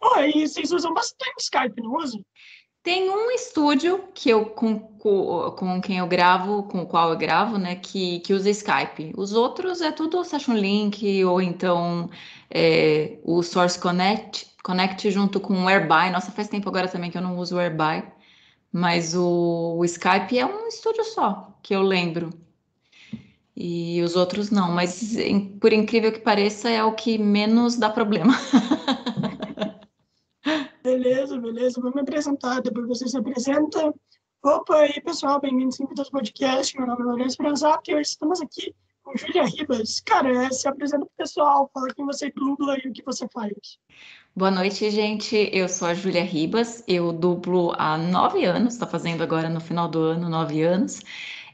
Oh, e vocês usam bastante Skype, não usam? Tem um estúdio que eu com, com, com, quem eu gravo, com o qual eu gravo, né, que, que usa Skype. Os outros é tudo Session Link ou então é, o Source Connect, Connect junto com o Airby. Nossa, faz tempo agora também que eu não uso o Airby, mas o, o Skype é um estúdio só, que eu lembro. E os outros não, mas por incrível que pareça, é o que menos dá problema. Beleza, beleza. Vou me apresentar, depois você se apresenta. Opa, aí pessoal, bem-vindos ao Podcast. Meu nome é Lourenço Franzato e hoje estamos aqui com Júlia Ribas. Cara, é, se apresenta pro pessoal, fala quem você dubla e o que você faz. Boa noite, gente. Eu sou a Júlia Ribas, eu dublo há nove anos, está fazendo agora no final do ano nove anos.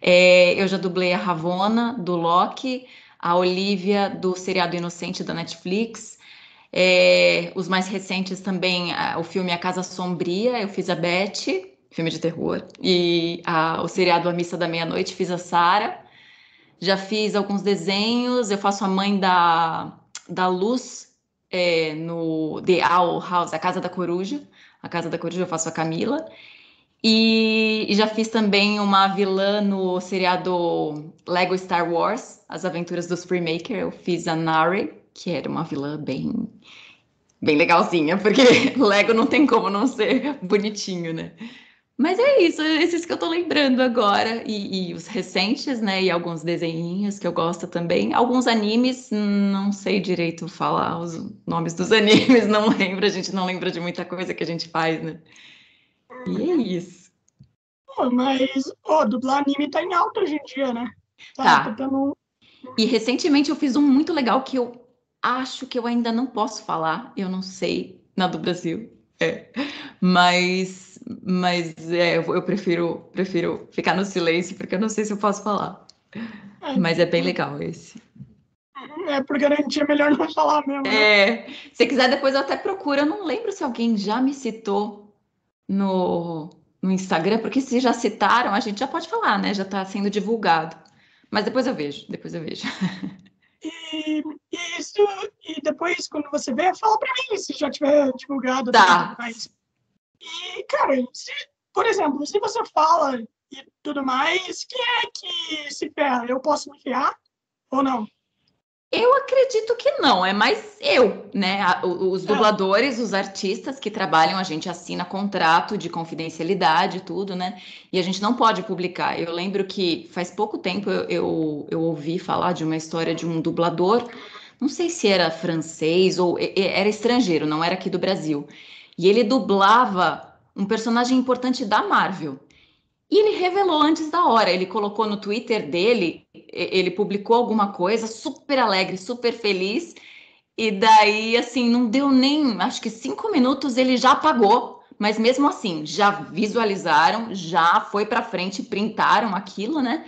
É, eu já dublei a Ravona, do Loki, a Olivia, do seriado Inocente da Netflix, é, os mais recentes também, o filme A Casa Sombria, eu fiz a Beth, filme de terror, e a, o seriado A Missa da Meia-Noite, fiz a Sara. Já fiz alguns desenhos, eu faço a mãe da, da Luz é, no The Owl House, a Casa da Coruja. A Casa da Coruja eu faço a Camila. E, e, já fiz também uma vilã no seriado Lego Star Wars, As Aventuras dos Freemaker. Eu fiz a Nari, que era uma vilã bem bem legalzinha, porque Lego não tem como não ser bonitinho, né? Mas é isso, esses que eu tô lembrando agora, e, e, os recentes, né? E alguns desenhinhos que eu gosto também. Alguns animes, não sei direito falar os nomes dos animes, não lembro, a gente não lembra de muita coisa que a gente faz, né? E é isso. Oh, mas, oh, dublar anime tá em alta hoje em dia, né? Tá. tá. E recentemente eu fiz um muito legal que eu acho que eu ainda não posso falar, eu não sei, na do Brasil. É. Mas, mas é, eu prefiro, prefiro ficar no silêncio, porque eu não sei se eu posso falar. É. Mas é bem legal esse. É, por garantia é melhor não falar mesmo. Né? É, se quiser depois eu até procuro. Eu não lembro se alguém já me citou no, no Instagram, porque se já citaram, a gente já pode falar, né? Já está sendo divulgado. Mas depois eu vejo, depois eu vejo. E, e, isso, e depois, quando você vê, fala pra mim se já tiver divulgado. Tá. E, cara, se, por exemplo, se você fala e tudo mais, quem é que se ferra? Eu posso me ferrar ou não? Eu acredito que não, é mais eu, né? Os é. dubladores, os artistas que trabalham, a gente assina contrato de confidencialidade, tudo, né? E a gente não pode publicar. Eu lembro que faz pouco tempo eu, eu, eu ouvi falar de uma história de um dublador, não sei se era francês ou era estrangeiro, não era aqui do Brasil. E ele dublava um personagem importante da Marvel. E ele revelou antes da hora, ele colocou no Twitter dele, ele publicou alguma coisa super alegre, super feliz, e daí, assim, não deu nem, acho que cinco minutos ele já apagou, mas mesmo assim, já visualizaram, já foi para frente, printaram aquilo, né?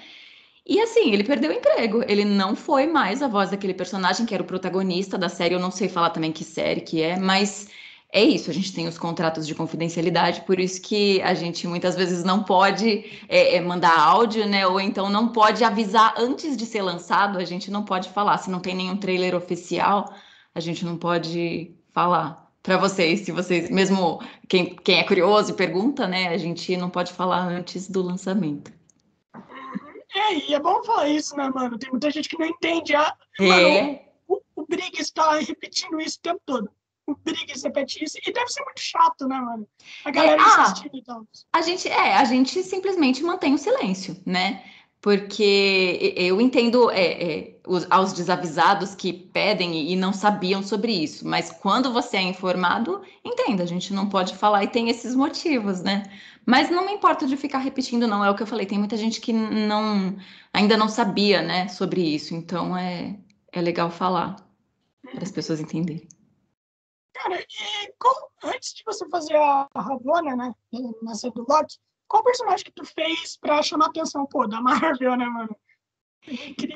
E assim, ele perdeu o emprego. Ele não foi mais a voz daquele personagem que era o protagonista da série. Eu não sei falar também que série que é, mas é isso, a gente tem os contratos de confidencialidade, por isso que a gente muitas vezes não pode é, é, mandar áudio, né? Ou então não pode avisar antes de ser lançado, a gente não pode falar. Se não tem nenhum trailer oficial, a gente não pode falar para vocês. Se vocês, mesmo quem, quem é curioso e pergunta, né? A gente não pode falar antes do lançamento. É, e é bom falar isso, né, mano? Tem muita gente que não entende. A... É. Mano, o, o Briggs está repetindo isso o tempo todo o Briggs repete isso. E deve ser muito chato, né, mano? A galera é, ah, assistindo e tal. A gente, é, a gente simplesmente mantém o silêncio, né? Porque eu entendo é, é, os, aos desavisados que pedem e não sabiam sobre isso, mas quando você é informado, entenda, a gente não pode falar e tem esses motivos, né? Mas não me importa de ficar repetindo, não. É o que eu falei, tem muita gente que não ainda não sabia, né, sobre isso. Então é, é legal falar para as pessoas entenderem. Cara, e qual, antes de você fazer a Ravonna, né, na série do Loki, qual personagem que tu fez pra chamar a atenção, pô, da Marvel, né, mano?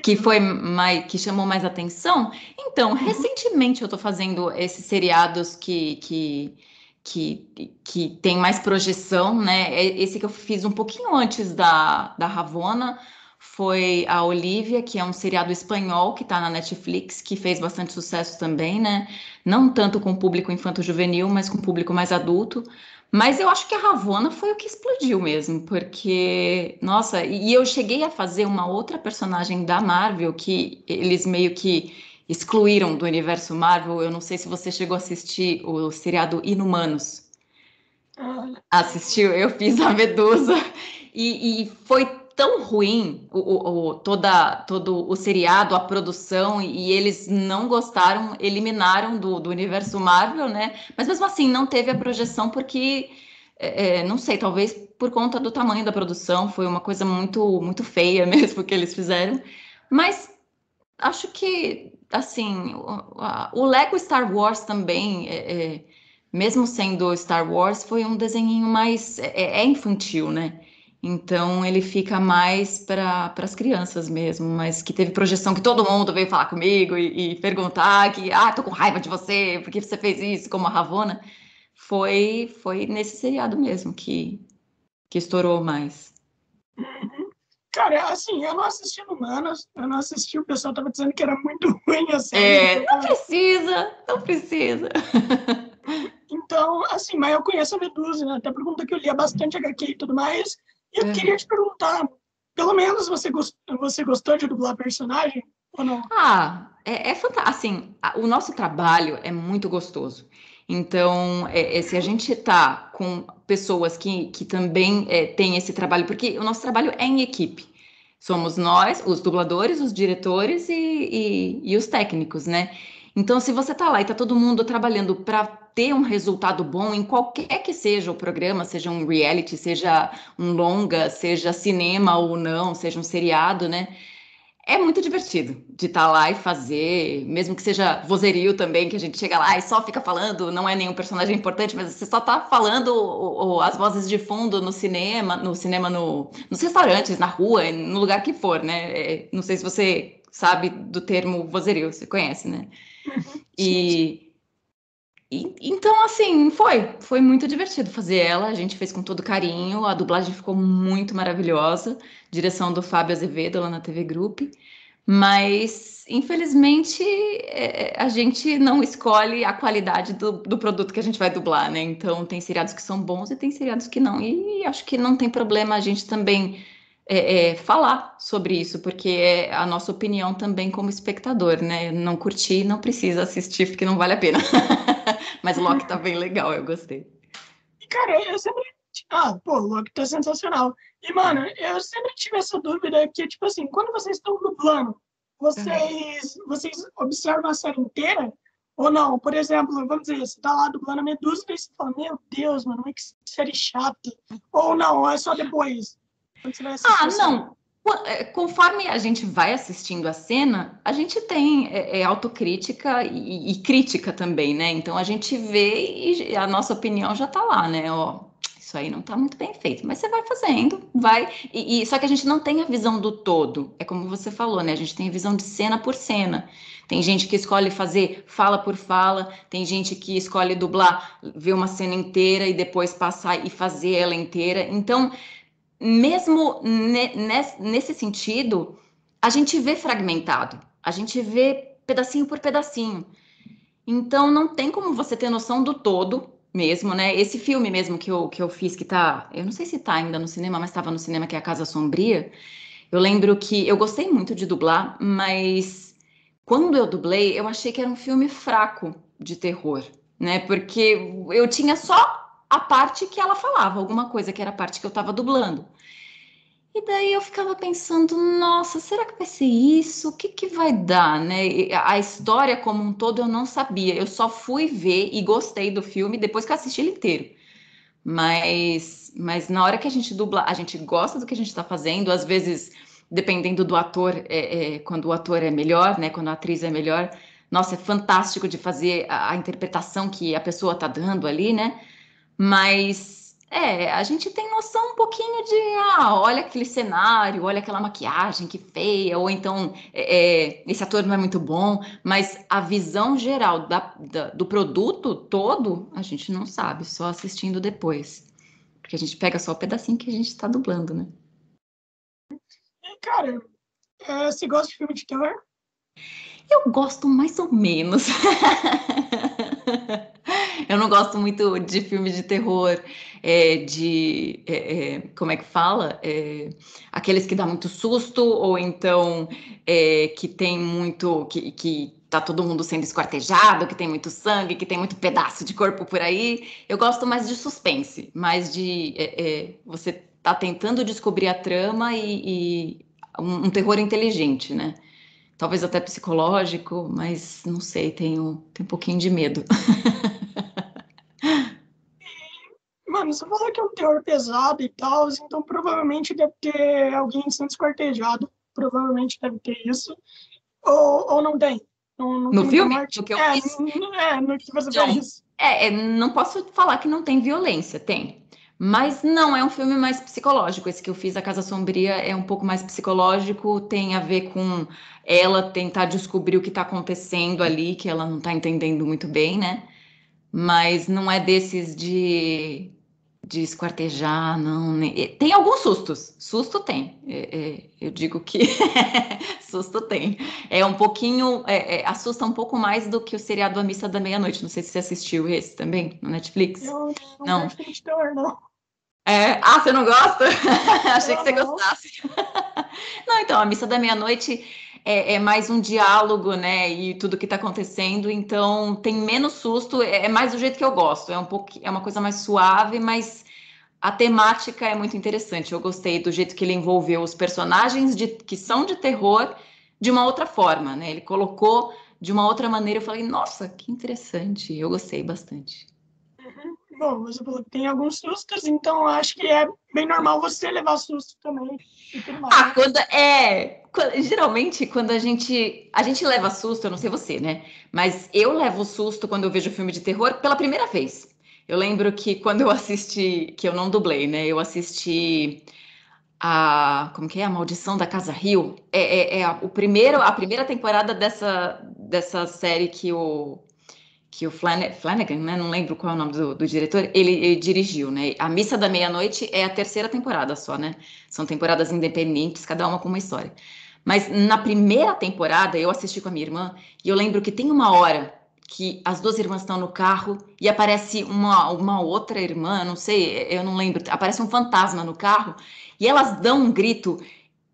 Que foi mais, que chamou mais atenção? Então, uhum. recentemente eu tô fazendo esses seriados que, que, que, que tem mais projeção, né? Esse que eu fiz um pouquinho antes da, da Ravonna foi a Olivia, que é um seriado espanhol que está na Netflix, que fez bastante sucesso também, né? Não tanto com o público infanto-juvenil, mas com o público mais adulto. Mas eu acho que a Ravona foi o que explodiu mesmo, porque, nossa, e eu cheguei a fazer uma outra personagem da Marvel que eles meio que excluíram do universo Marvel. Eu não sei se você chegou a assistir o seriado Inumanos. Ah. Assistiu? Eu fiz a Medusa e, e foi tão ruim o, o, o, toda, todo o seriado, a produção, e eles não gostaram, eliminaram do, do universo Marvel, né? Mas mesmo assim, não teve a projeção porque, é, é não sei, talvez por conta do tamanho da produção, foi uma coisa muito, muito feia mesmo que eles fizeram. Mas acho que, assim, o, o Lego Star Wars também, é, é, mesmo sendo Star Wars, foi um desenhinho mais. é, é infantil, né? Então ele fica mais para as crianças mesmo, mas que teve projeção que todo mundo veio falar comigo e, e, perguntar que ah, tô com raiva de você, porque você fez isso, como a Ravona. Foi foi nesse seriado mesmo que, que estourou mais. Uhum. Cara, assim, eu não assisti no Manos, eu não assisti, o pessoal tava dizendo que era muito ruim assim. É, não precisa, não precisa. Então, assim, mas eu conheço a Medusa, né? Até por conta que eu lia bastante HQ e tudo mais. Eu é. queria te perguntar, pelo menos você gostou, você gostou de dublar personagem ou não? Ah, é, é fantástico. Assim, o nosso trabalho é muito gostoso. Então, é, é, se a gente está com pessoas que, que também é, têm esse trabalho, porque o nosso trabalho é em equipe. Somos nós, os dubladores, os diretores e, e, e os técnicos, né? Então, se você está lá e está todo mundo trabalhando para ter um resultado bom em qualquer que seja o programa, seja um reality, seja um longa, seja cinema ou não, seja um seriado, né? É muito divertido de estar tá lá e fazer, mesmo que seja vozerio também, que a gente chega lá e só fica falando, não é nenhum personagem importante, mas você só está falando o, o, as vozes de fundo no cinema, no cinema, no, nos restaurantes, na rua, no lugar que for, né? É, não sei se você sabe do termo vozerio, você conhece, né? E e, então, assim, foi. Foi muito divertido fazer ela. A gente fez com todo carinho. A dublagem ficou muito maravilhosa. Direção do Fábio Azevedo lá na TV Group. Mas, infelizmente, é, a gente não escolhe a qualidade do, do, produto que a gente vai dublar, né? Então, tem seriados que são bons e tem seriados que não. E acho que não tem problema a gente também é, é, falar sobre isso, porque é a nossa opinião também como espectador, né? Não curtir, não precisa assistir, porque não vale a pena. Mas o Loki tá bem legal, eu gostei. Cara, eu sempre. Ah, pô, o Loki tá sensacional. E, mano, eu sempre tive essa dúvida que, tipo assim, quando vocês estão dublando, vocês, uhum. vocês observam a série inteira? Ou não? Por exemplo, vamos dizer, você tá lá dublando a Medusa e você fala, meu Deus, mano, que série chata. Ou não, é só depois. Ah, não. É, conforme a gente vai assistindo a cena, a gente tem é, é autocrítica e, e, crítica também, né? Então a gente vê e a nossa opinião já tá lá, né? Ó, isso aí não tá muito bem feito, mas você vai fazendo, vai. E, e, só que a gente não tem a visão do todo. É como você falou, né? A gente tem a visão de cena por cena. Tem gente que escolhe fazer fala por fala, tem gente que escolhe dublar, ver uma cena inteira e depois passar e fazer ela inteira. Então mesmo nesse sentido, a gente vê fragmentado, a gente vê pedacinho por pedacinho. Então, não tem como você ter noção do todo mesmo, né? Esse filme mesmo que eu, que eu fiz, que tá. Eu não sei se tá ainda no cinema, mas estava no cinema, que é A Casa Sombria. Eu lembro que eu gostei muito de dublar, mas quando eu dublei, eu achei que era um filme fraco de terror, né? Porque eu tinha só a parte que ela falava, alguma coisa que era a parte que eu estava dublando. E daí eu ficava pensando, nossa, será que vai ser isso? O que, que vai dar, né? A história como um todo eu não sabia. Eu só fui ver e gostei do filme depois que eu assisti ele inteiro. Mas, mas na hora que a gente dubla, a gente gosta do que a gente está fazendo. Às vezes, dependendo do ator, é, é, quando o ator é melhor, né? Quando a atriz é melhor, nossa, é fantástico de fazer a, a interpretação que a pessoa está dando ali, né? Mas é, a gente tem noção um pouquinho de, ah, olha aquele cenário, olha aquela maquiagem que feia, ou então é, é, esse ator não é muito bom, mas a visão geral da, da, do produto todo, a gente não sabe, só assistindo depois. Porque a gente pega só o pedacinho que a gente está dublando, né? cara, é, você gosta de filme de terror? Eu gosto mais ou menos. eu não gosto muito de filme de terror, é, de. É, é, como é que fala? É, aqueles que dá muito susto, ou então é, que tem muito. que, que tá todo mundo sendo esquartejado, que tem muito sangue, que tem muito pedaço de corpo por aí. Eu gosto mais de suspense, mais de é, você tá tentando descobrir a trama e, e um, um terror inteligente, né? talvez até psicológico, mas não sei, tenho, tenho um pouquinho de medo. Mano, você falou que é um terror pesado e tal, então provavelmente deve ter alguém sendo esquartejado. Provavelmente deve ter isso. Ou, ou não tem? Não, não no tem filme? Que eu é, fiz? É, no que você fez. É, é, não posso falar que não tem violência, tem. Mas não, é um filme mais psicológico. Esse que eu fiz, A Casa Sombria, é um pouco mais psicológico, tem a ver com ela tentar descobrir o que está acontecendo ali, que ela não está entendendo muito bem, né? Mas não é desses de, de esquartejar, não. Tem alguns sustos. Susto tem. É, é, eu digo que susto tem. É um pouquinho. É, é, assusta um pouco mais do que o seriado A Missa da Meia-Noite. Não sei se você assistiu esse também, no Netflix. não, não. não. não. É... Ah, você não gosta? Achei que você gostasse. não, então, a missa da meia-noite é, é, mais um diálogo, né? E tudo que está acontecendo, então tem menos susto, é, é mais do jeito que eu gosto. É um pouco, é uma coisa mais suave, mas a temática é muito interessante. Eu gostei do jeito que ele envolveu os personagens de, que são de terror de uma outra forma, né? Ele colocou de uma outra maneira. Eu falei, nossa, que interessante. Eu gostei bastante. Bom, você falou que tem alguns sustos, então acho que é bem normal você levar susto também. Ah, quando é. Quando, geralmente, quando a gente. A gente leva susto, eu não sei você, né? Mas eu levo susto quando eu vejo filme de terror pela primeira vez. Eu lembro que quando eu assisti, que eu não dublei, né? Eu assisti a como que é a maldição da casa Rio é, é, é a, o primeiro a primeira temporada dessa dessa série que o que o Flanagan, né, não lembro qual é o nome do, do diretor, ele, ele, dirigiu, né? A Missa da Meia-Noite é a terceira temporada só, né? São temporadas independentes, cada uma com uma história. Mas na primeira temporada eu assisti com a minha irmã e eu lembro que tem uma hora que as duas irmãs estão no carro e aparece uma, uma outra irmã, não sei, eu não lembro, aparece um fantasma no carro e elas dão um grito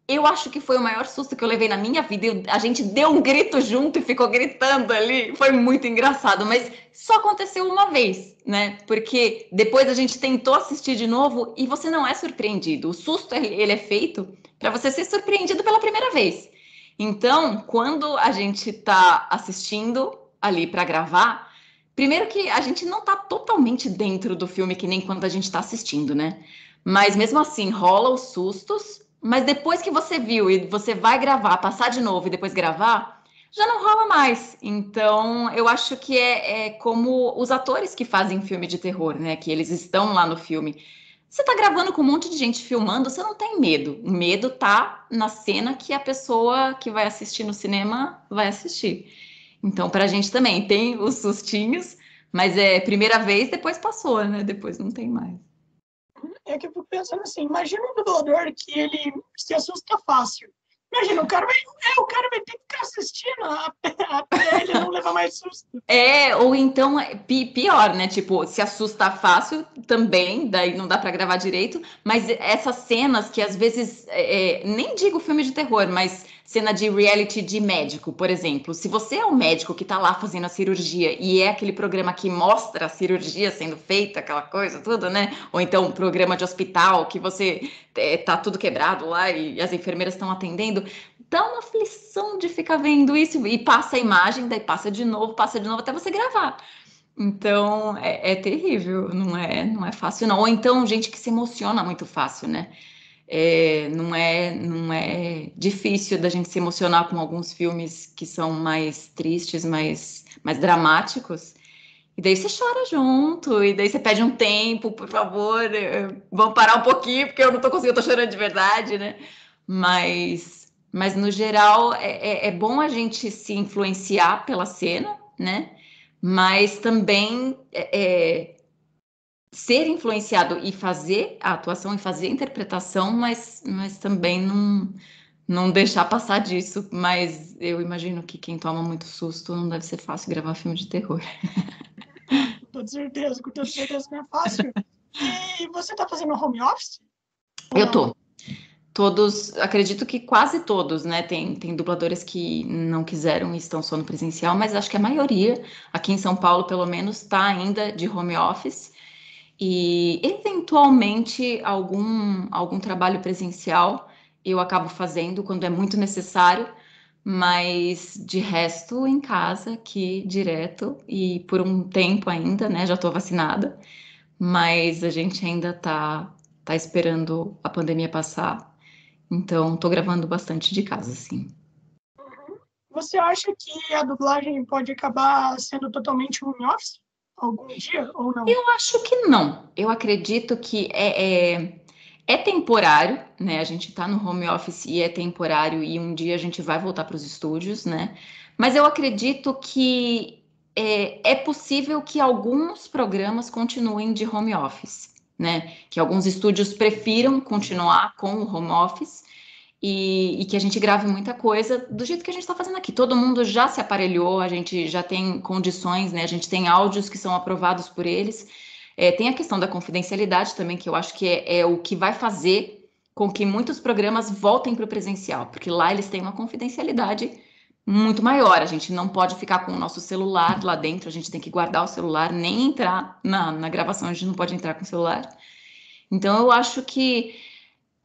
eu acho que foi o maior susto que eu levei na minha vida. Eu, a gente deu um grito junto e ficou gritando ali. Foi muito engraçado, mas só aconteceu uma vez, né? Porque depois a gente tentou assistir de novo e você não é surpreendido. O susto ele é feito para você ser surpreendido pela primeira vez. Então, quando a gente está assistindo ali para gravar, primeiro que a gente não está totalmente dentro do filme que nem quando a gente está assistindo, né? Mas mesmo assim, rola os sustos mas depois que você viu e você vai gravar, passar de novo e depois gravar, já não rola mais. Então, eu acho que é, é como os atores que fazem filme de terror, né? Que eles estão lá no filme. Você tá gravando com um monte de gente filmando, você não tem medo. O medo tá na cena que a pessoa que vai assistir no cinema vai assistir. Então, pra gente também tem os sustinhos, mas é primeira vez, depois passou, né? Depois não tem mais é que eu fico pensando assim, imagina um dublador que ele se assusta fácil. Imagina, o cara vai, é, o cara vai ter que ficar assistindo até ele não levar mais susto. É, ou então, é pior, né? Tipo, se assusta fácil também, daí não dá para gravar direito, mas essas cenas que às vezes, é, é, nem digo filme de terror, mas cena de reality de médico, por exemplo. Se você é o médico que está lá fazendo a cirurgia e é aquele programa que mostra a cirurgia sendo feita, aquela coisa, tudo, né? Ou então um programa de hospital que você é, tá tudo quebrado lá e as enfermeiras estão atendendo, dá uma aflição de ficar vendo isso e passa a imagem, daí passa de novo, passa de novo até você gravar. Então é, é terrível, não é, não é fácil não. Ou então gente que se emociona muito fácil, né? É, não, é, não é difícil da gente se emocionar com alguns filmes que são mais tristes, mais, mais dramáticos. E daí você chora junto, e daí você pede um tempo, por favor, vamos parar um pouquinho, porque eu não tô conseguindo, eu tô chorando de verdade, né? Mas, mas no geral, é, é, é bom a gente se influenciar pela cena, né? Mas também é, é ser influenciado e fazer a atuação e fazer a interpretação, mas, mas também não, não deixar passar disso, mas eu imagino que quem toma muito susto não deve ser fácil gravar filme de terror. Com toda certeza, com toda certeza não é fácil. E você está fazendo home office? Eu tô. Todos, acredito que quase todos, né? Tem, tem dubladores que não quiseram e estão só no presencial, mas acho que a maioria, aqui em São Paulo, pelo menos, está ainda de home office. E eventualmente algum, algum trabalho presencial eu acabo fazendo quando é muito necessário, mas de resto em casa aqui direto e por um tempo ainda, né? Já estou vacinada, mas a gente ainda tá tá esperando a pandemia passar. Então, estou gravando bastante de casa, sim. Uhum. Você acha que a dublagem pode acabar sendo totalmente home office algum dia ou não? Eu acho que não. Eu acredito que é, é é temporário, né? A gente está no home office e é temporário e um dia a gente vai voltar para os estúdios, né? Mas eu acredito que é, é, possível que alguns programas continuem de home office, né? Que alguns estúdios prefiram continuar com o home office e, e que a gente grave muita coisa do jeito que a gente está fazendo aqui. Todo mundo já se aparelhou, a gente já tem condições, né? A gente tem áudios que são aprovados por eles. É, tem a questão da confidencialidade também, que eu acho que é, é o que vai fazer com que muitos programas voltem para o presencial, porque lá eles têm uma confidencialidade muito maior. A gente não pode ficar com o nosso celular lá dentro, a gente tem que guardar o celular, nem entrar na, na gravação, a gente não pode entrar com o celular. Então, eu acho que.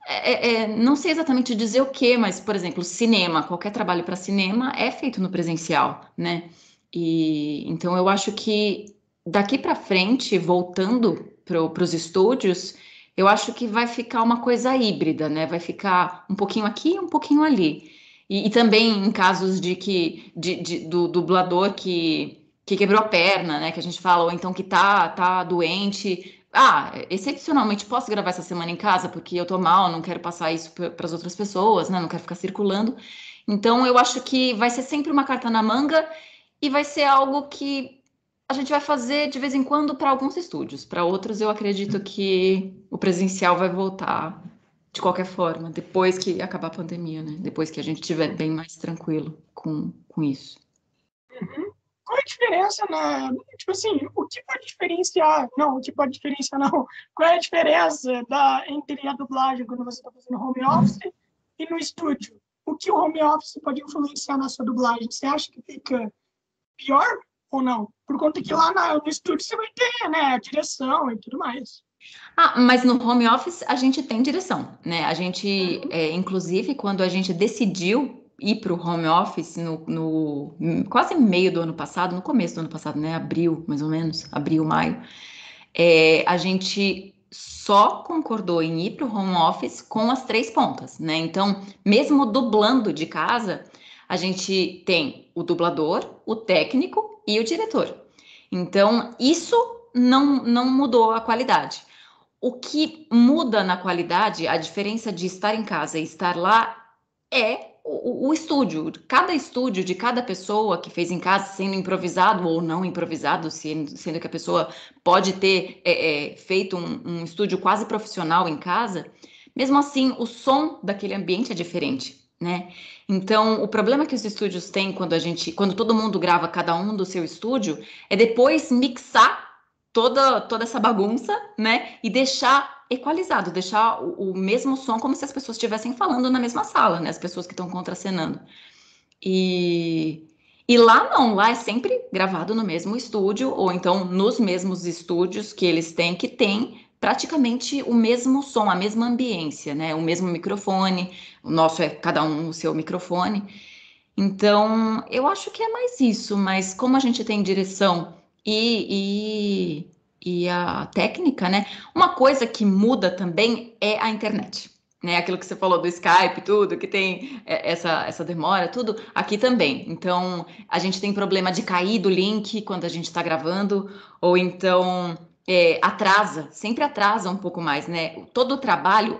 É, é, é não sei exatamente dizer o que, mas, por exemplo, cinema, qualquer trabalho para cinema é feito no presencial, né? E então eu acho que daqui para frente, voltando para os estúdios, eu acho que vai ficar uma coisa híbrida, né? Vai ficar um pouquinho aqui, um pouquinho ali. E, e também em casos de que de, de, do dublador que, que quebrou a perna, né? Que a gente fala, ou então que tá, tá doente. Ah, excepcionalmente posso gravar essa semana em casa porque eu tô mal, não quero passar isso para as outras pessoas, né? Não quero ficar circulando. Então eu acho que vai ser sempre uma carta na manga e vai ser algo que a gente vai fazer de vez em quando para alguns estúdios, para outros eu acredito que o presencial vai voltar de qualquer forma, depois que acabar a pandemia, né? Depois que a gente estiver bem mais tranquilo com, com isso. Uhum. Qual a diferença na. Tipo assim, o que pode diferenciar. Não, o que pode diferenciar, não. Qual é a diferença da, entre a dublagem quando você está fazendo home office e no estúdio? O que o home office pode influenciar na sua dublagem? Você acha que fica pior ou não? Por conta que lá no estúdio você vai ter, né, a direção e tudo mais. Ah, mas no home office a gente tem direção, né? A gente, uhum. é, inclusive, quando a gente decidiu ir para o home office no, no, quase meio do ano passado, no começo do ano passado, né? Abril, mais ou menos, abril, maio, é, a gente só concordou em ir para o home office com as três pontas, né? Então, mesmo dublando de casa, a gente tem o dublador, o técnico e o diretor. Então, isso não, não mudou a qualidade. O que muda na qualidade, a diferença de estar em casa e estar lá, é o, o, estúdio. Cada estúdio de cada pessoa que fez em casa, sendo improvisado ou não improvisado, sendo, sendo que a pessoa pode ter é, é, feito um, um estúdio quase profissional em casa, mesmo assim, o som daquele ambiente é diferente né? Então, o problema que os estúdios têm quando a gente, quando todo mundo grava cada um do seu estúdio, é depois mixar toda toda essa bagunça, né? E deixar equalizado, deixar o, o mesmo som como se as pessoas estivessem falando na mesma sala, né? As pessoas que estão contracenando. E e lá não, lá é sempre gravado no mesmo estúdio ou então nos mesmos estúdios que eles têm que tem praticamente o mesmo som, a mesma ambiência, né? O mesmo microfone, o nosso é cada um o seu microfone. Então, eu acho que é mais isso, mas como a gente tem direção e, e, e a técnica, né? Uma coisa que muda também é a internet. Né, aquilo que você falou do Skype, tudo, que tem é, essa, essa demora, tudo, aqui também. Então, a gente tem problema de cair do link quando a gente está gravando, ou então é, atrasa, sempre atrasa um pouco mais, né? Todo o trabalho,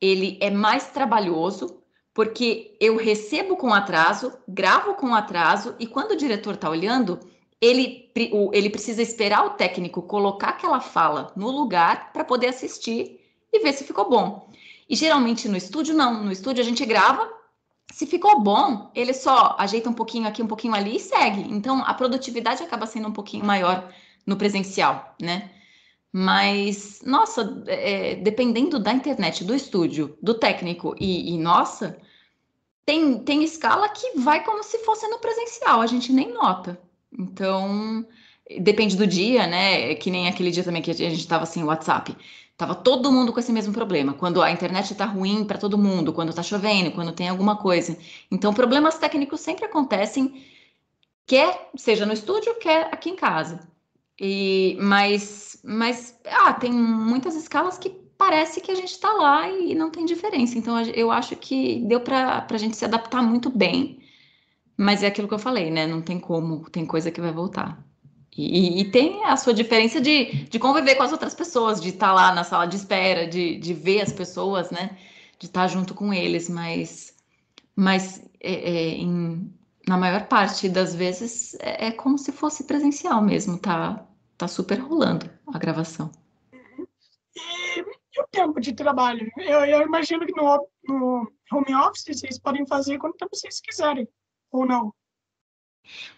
ele é mais trabalhoso, porque eu recebo com atraso, gravo com atraso, e quando o diretor está olhando, ele, ele precisa esperar o técnico colocar aquela fala no lugar para poder assistir e ver se ficou bom. E geralmente no estúdio, não. No estúdio a gente grava, se ficou bom, ele só ajeita um pouquinho aqui, um pouquinho ali e segue. Então, a produtividade acaba sendo um pouquinho maior no presencial, né? Mas, nossa, é, dependendo da internet, do estúdio, do técnico e, e, nossa, tem, tem escala que vai como se fosse no presencial, a gente nem nota. Então, depende do dia, né? Que nem aquele dia também que a gente estava sem WhatsApp. Tava todo mundo com esse mesmo problema. Quando a internet está ruim para todo mundo, quando está chovendo, quando tem alguma coisa. Então, problemas técnicos sempre acontecem, quer seja no estúdio, quer aqui em casa. E, mas, mas ah, tem muitas escalas que parece que a gente está lá e não tem diferença. Então, eu acho que deu para a gente se adaptar muito bem. Mas é aquilo que eu falei, né? Não tem como, tem coisa que vai voltar. E, e, tem a sua diferença de, de conviver com as outras pessoas, de estar lá na sala de espera, de, de ver as pessoas, né? De estar junto com eles, mas, mas é, é, em, na maior parte das vezes é, é, como se fosse presencial mesmo, tá, tá super rolando a gravação. E, e o tempo de trabalho? Eu, eu imagino que no, no home office vocês podem fazer quanto tempo vocês quiserem, ou não?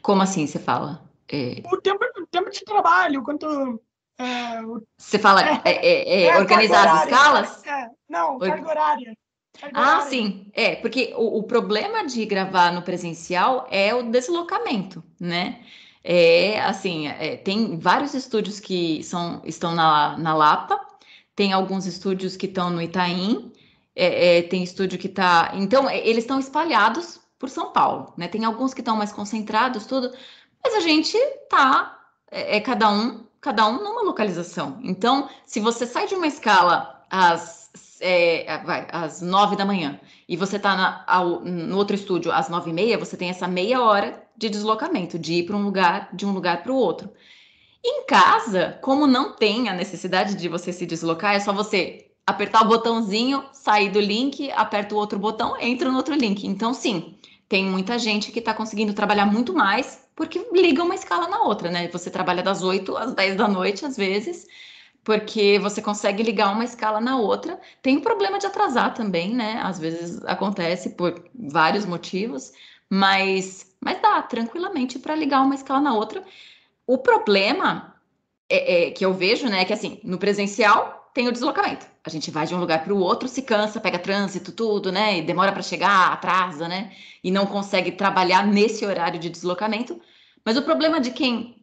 Como assim você fala? É... O, tempo, o tempo de trabalho, quanto. É, o... Você fala é, é, é, é organizar as escalas? não, carga horária. Carga ah, horária. sim. É, porque o, o, problema de gravar no presencial é o deslocamento, né? É assim, tem vários estúdios que são, estão na, na Lapa, tem alguns estúdios que estão no Itaim, tem estúdio que está. Então, eles estão espalhados por São Paulo, né? Tem alguns que estão mais concentrados, tudo, mas a gente tá é, é, cada um cada um numa localização. Então, se você sai de uma escala às é, vai, às nove da manhã e você está na, ao, no outro estúdio às nove e meia, você tem essa meia hora de deslocamento, de ir para um lugar, de um lugar para o outro. Em casa, como não tem a necessidade de você se deslocar, é só você apertar o botãozinho, sair do link, aperta o outro botão, entra no outro link. Então, sim, tem muita gente que está conseguindo trabalhar muito mais porque liga uma escala na outra, né? Você trabalha das 8 às 10 da noite, às vezes, porque você consegue ligar uma escala na outra. Tem o problema de atrasar também, né? Às vezes acontece por vários motivos, mas, mas dá tranquilamente para ligar uma escala na outra. O problema é, é, que eu vejo, né, é que assim, no presencial tem o deslocamento. A gente vai de um lugar para o outro, se cansa, pega trânsito, tudo, né? E demora para chegar, atrasa, né? E não consegue trabalhar nesse horário de deslocamento. Mas o problema de quem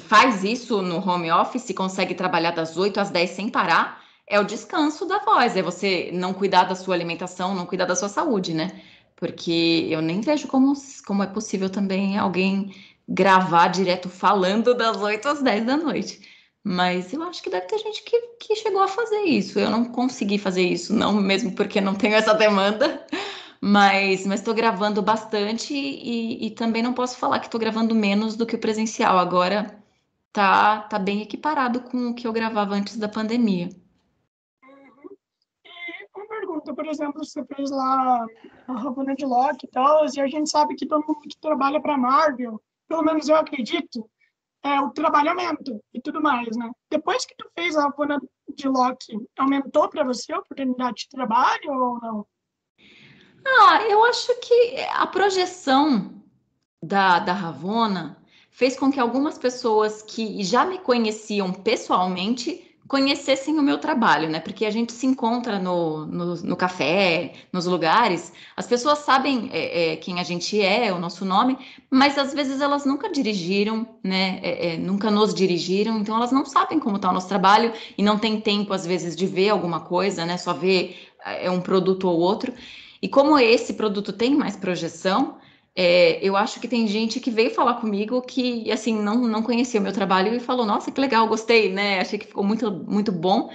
faz isso no home office, consegue trabalhar das 8 às 10 sem parar, é o descanso da voz, é você não cuidar da sua alimentação, não cuidar da sua saúde, né? Porque eu nem vejo como, como é possível também alguém gravar direto falando das 8 às 10 da noite. Mas eu acho que deve ter gente que, que chegou a fazer isso. Eu não consegui fazer isso, não mesmo porque não tenho essa demanda. Mas estou gravando bastante e, e, também não posso falar que estou gravando menos do que o presencial. Agora tá, tá bem equiparado com o que eu gravava antes da pandemia. Uhum. E uma pergunta, por exemplo, você fez lá a Ravana de Loki e tal, e a gente sabe que todo mundo que trabalha para Marvel, pelo menos eu acredito, é, o trabalhamento e tudo mais, né? Depois que tu fez a Ravona de Loki, aumentou para você a oportunidade de trabalho ou não? Ah, eu acho que a projeção da, da Ravona fez com que algumas pessoas que já me conheciam pessoalmente conhecessem o meu trabalho, né? Porque a gente se encontra no, no, no café, nos lugares, as pessoas sabem é, é, quem a gente é, o nosso nome, mas às vezes elas nunca dirigiram, né? É, é nunca nos dirigiram, então elas não sabem como está o nosso trabalho e não tem tempo, às vezes, de ver alguma coisa, né? Só ver é, um produto ou outro. E como esse produto tem mais projeção, é, eu acho que tem gente que veio falar comigo que, assim, não, não conhecia o meu trabalho e falou, nossa, que legal, gostei, né? Achei que ficou muito, muito bom.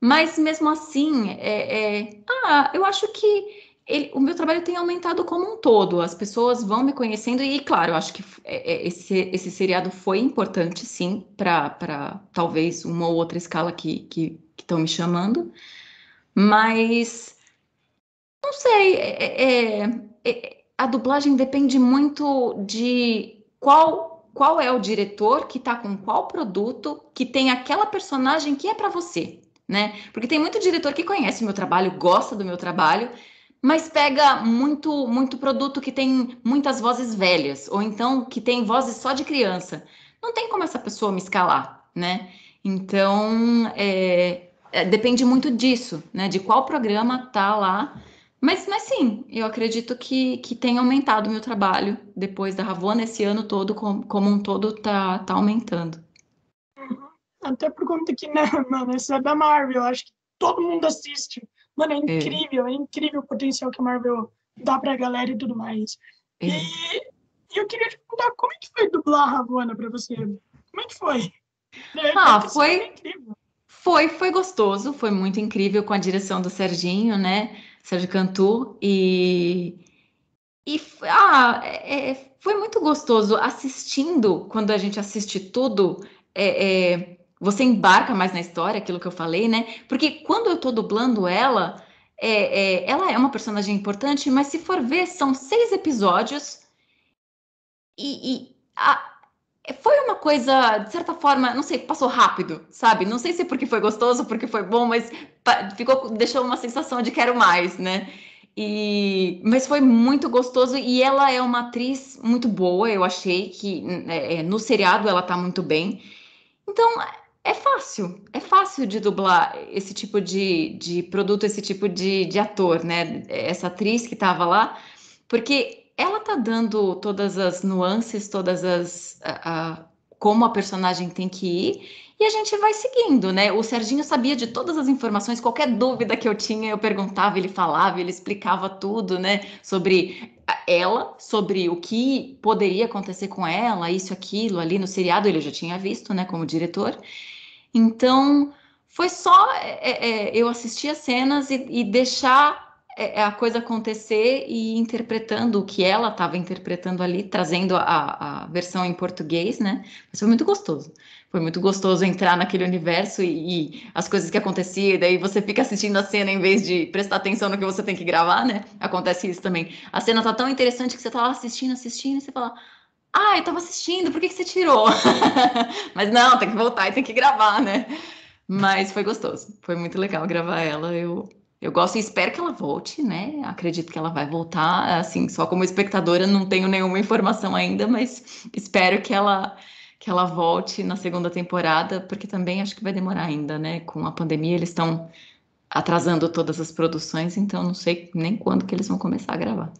Mas, mesmo assim, é, é... ah, eu acho que ele, o meu trabalho tem aumentado como um todo. As pessoas vão me conhecendo e, claro, eu acho que é, é, esse, esse seriado foi importante, sim, para talvez uma ou outra escala que estão me chamando. Mas, não sei, é, é a dublagem depende muito de qual qual é o diretor que está com qual produto que tem aquela personagem que é para você, né? Porque tem muito diretor que conhece o meu trabalho, gosta do meu trabalho, mas pega muito muito produto que tem muitas vozes velhas, ou então que tem vozes só de criança. Não tem como essa pessoa me escalar, né? Então, é, é, depende muito disso, né? De qual programa tá lá. Mas, mas sim, eu acredito que, que tem aumentado o meu trabalho depois da Ravona, esse ano todo, como, como um todo, tá, tá aumentando. Uhum. Até por conta que, né, mano, isso é da Marvel, eu acho que todo mundo assiste. Mano, é, é. incrível, é, é incrível o potencial que a Marvel dá pra galera e tudo mais. É. E, eu queria te perguntar, como é que foi dublar a Ravona pra você? Como é que foi? É, ah, foi. Foi, foi gostoso, foi muito incrível com a direção do Serginho, né? Sérgio Cantu. E, e ah, é, é, foi muito gostoso assistindo, quando a gente assiste tudo, é, é, você embarca mais na história, aquilo que eu falei, né? Porque quando eu tô dublando ela, é, é, ela é uma personagem importante, mas se for ver, são seis episódios e, e a, foi uma coisa, de certa forma, não sei, passou rápido, sabe? Não sei se porque foi gostoso, porque foi bom, mas ficou, deixou uma sensação de quero mais, né? E, mas foi muito gostoso e ela é uma atriz muito boa, eu achei que é, é, no seriado ela tá muito bem. Então é fácil, é fácil de dublar esse tipo de, de produto, esse tipo de, de ator, né? Essa atriz que tava lá, porque ela tá dando todas as nuances, todas as. Como a personagem tem que ir, e a gente vai seguindo, né? O Serginho sabia de todas as informações, qualquer dúvida que eu tinha, eu perguntava, ele falava, ele explicava tudo, né? Sobre ela, sobre o que poderia acontecer com ela, isso, aquilo, ali no seriado, ele já tinha visto, né, como diretor. Então, foi só é, é, eu assistir as cenas e, e deixar é, é a coisa acontecer e interpretando o que ela estava interpretando ali, trazendo a, a, versão em português, né? Mas foi muito gostoso. Foi muito gostoso entrar naquele universo e, e, as coisas que aconteciam, e daí você fica assistindo a cena em vez de prestar atenção no que você tem que gravar, né? Acontece isso também. A cena tá tão interessante que você tá lá assistindo, assistindo, e você fala. Ah, eu tava assistindo, por que, que você tirou? Mas não, tem que voltar e tem que gravar, né? Mas foi gostoso, foi muito legal gravar ela. Eu eu gosto e espero que ela volte, né? Acredito que ela vai voltar. Assim, só como espectadora não tenho nenhuma informação ainda, mas espero que ela que ela volte na segunda temporada, porque também acho que vai demorar ainda, né? Com a pandemia eles estão atrasando todas as produções, então não sei nem quando que eles vão começar a gravar.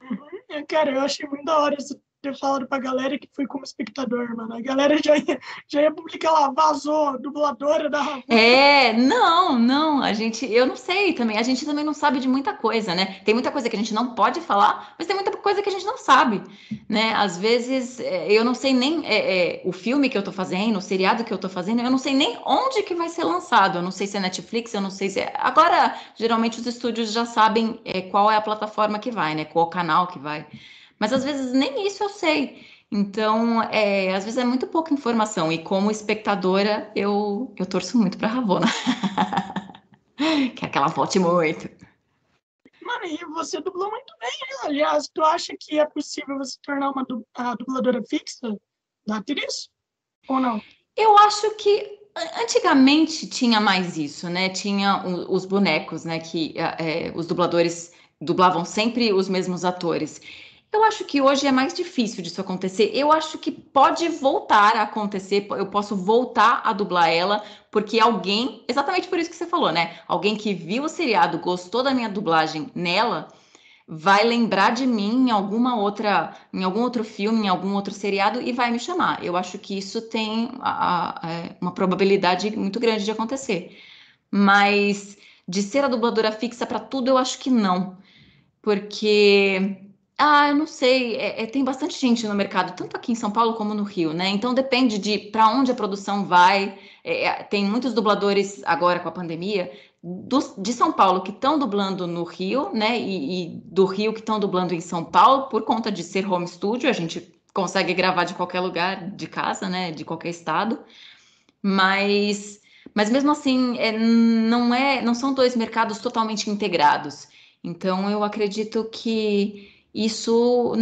Uhum. Cara, eu achei muito da hora esse ter falado pra galera que fui como espectador, mano. A galera já ia, já ia publicar lá, vazou, dubladora da É, não, não, a gente, eu não sei também, a gente também não sabe de muita coisa, né? Tem muita coisa que a gente não pode falar, mas tem muita coisa que a gente não sabe, né? Às vezes, é, eu não sei nem é, é, o filme que eu tô fazendo, o seriado que eu tô fazendo, eu não sei nem onde que vai ser lançado, eu não sei se é Netflix, eu não sei se é... Agora, geralmente os estúdios já sabem é, qual é a plataforma que vai, né? Qual canal que vai. Mas às vezes nem isso eu sei. Então, é, às vezes é muito pouca informação. E como espectadora, eu, eu torço muito para Ravona. que é aquela volte muito. Mano, e você dublou muito bem? Aliás, tu acha que é possível você tornar uma a dubladora fixa da atriz? Ou não? Eu acho que antigamente tinha mais isso, né? Tinha os bonecos, né? Que é, os dubladores dublavam sempre os mesmos atores. Eu acho que hoje é mais difícil disso acontecer. Eu acho que pode voltar a acontecer. Eu posso voltar a dublar ela, porque alguém, exatamente por isso que você falou, né? Alguém que viu o seriado, gostou da minha dublagem nela, vai lembrar de mim em alguma outra, em algum outro filme, em algum outro seriado e vai me chamar. Eu acho que isso tem a, a, é, uma probabilidade muito grande de acontecer. Mas de ser a dubladora fixa para tudo, eu acho que não. Porque ah, eu não sei. É, é, tem bastante gente no mercado, tanto aqui em São Paulo como no Rio, né? Então depende de para onde a produção vai. É, é, tem muitos dubladores agora com a pandemia do, de São Paulo que estão dublando no Rio, né? E, e do Rio que estão dublando em São Paulo por conta de ser home studio. A gente consegue gravar de qualquer lugar de casa, né? De qualquer estado. Mas, mas mesmo assim, é, não é, não são dois mercados totalmente integrados. Então eu acredito que isso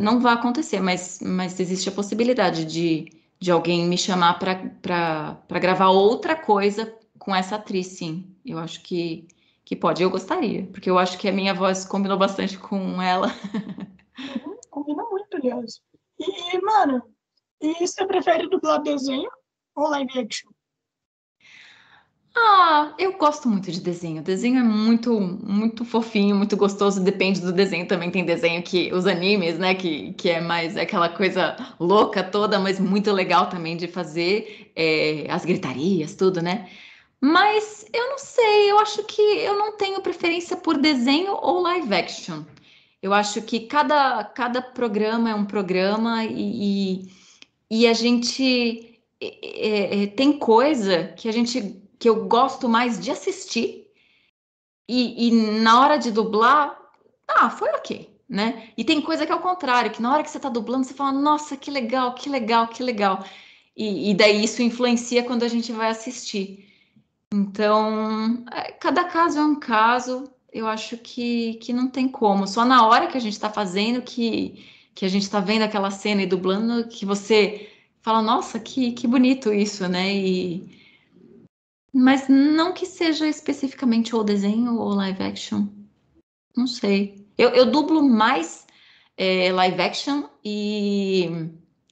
não vai acontecer, mas, mas existe a possibilidade de, de alguém me chamar para gravar outra coisa com essa atriz, sim. Eu acho que, que pode. Eu gostaria, porque eu acho que a minha voz combinou bastante com ela. Uhum, combina muito, aliás. E, mano, e você prefere dublar desenho ou live action? Ah, eu gosto muito de desenho. Desenho é muito, muito fofinho, muito gostoso. Depende do desenho. Também tem desenho que os animes, né? Que, que é mais aquela coisa louca toda, mas muito legal também de fazer é, as gritarias, tudo, né? Mas eu não sei. Eu acho que eu não tenho preferência por desenho ou live action. Eu acho que cada, cada programa é um programa e, e, e a gente é, é, tem coisa que a gente que eu gosto mais de assistir e, e na hora de dublar, ah, foi ok, né? E tem coisa que é o contrário, que na hora que você tá dublando, você fala, nossa, que legal, que legal, que legal. E, e daí isso influencia quando a gente vai assistir. Então, é, cada caso é um caso, eu acho que, que não tem como. Só na hora que a gente está fazendo, que, que a gente está vendo aquela cena e dublando, que você fala, nossa, que, que bonito isso, né? E, mas não que seja especificamente ou desenho ou live action. Não sei. Eu, eu dublo mais é, live action e,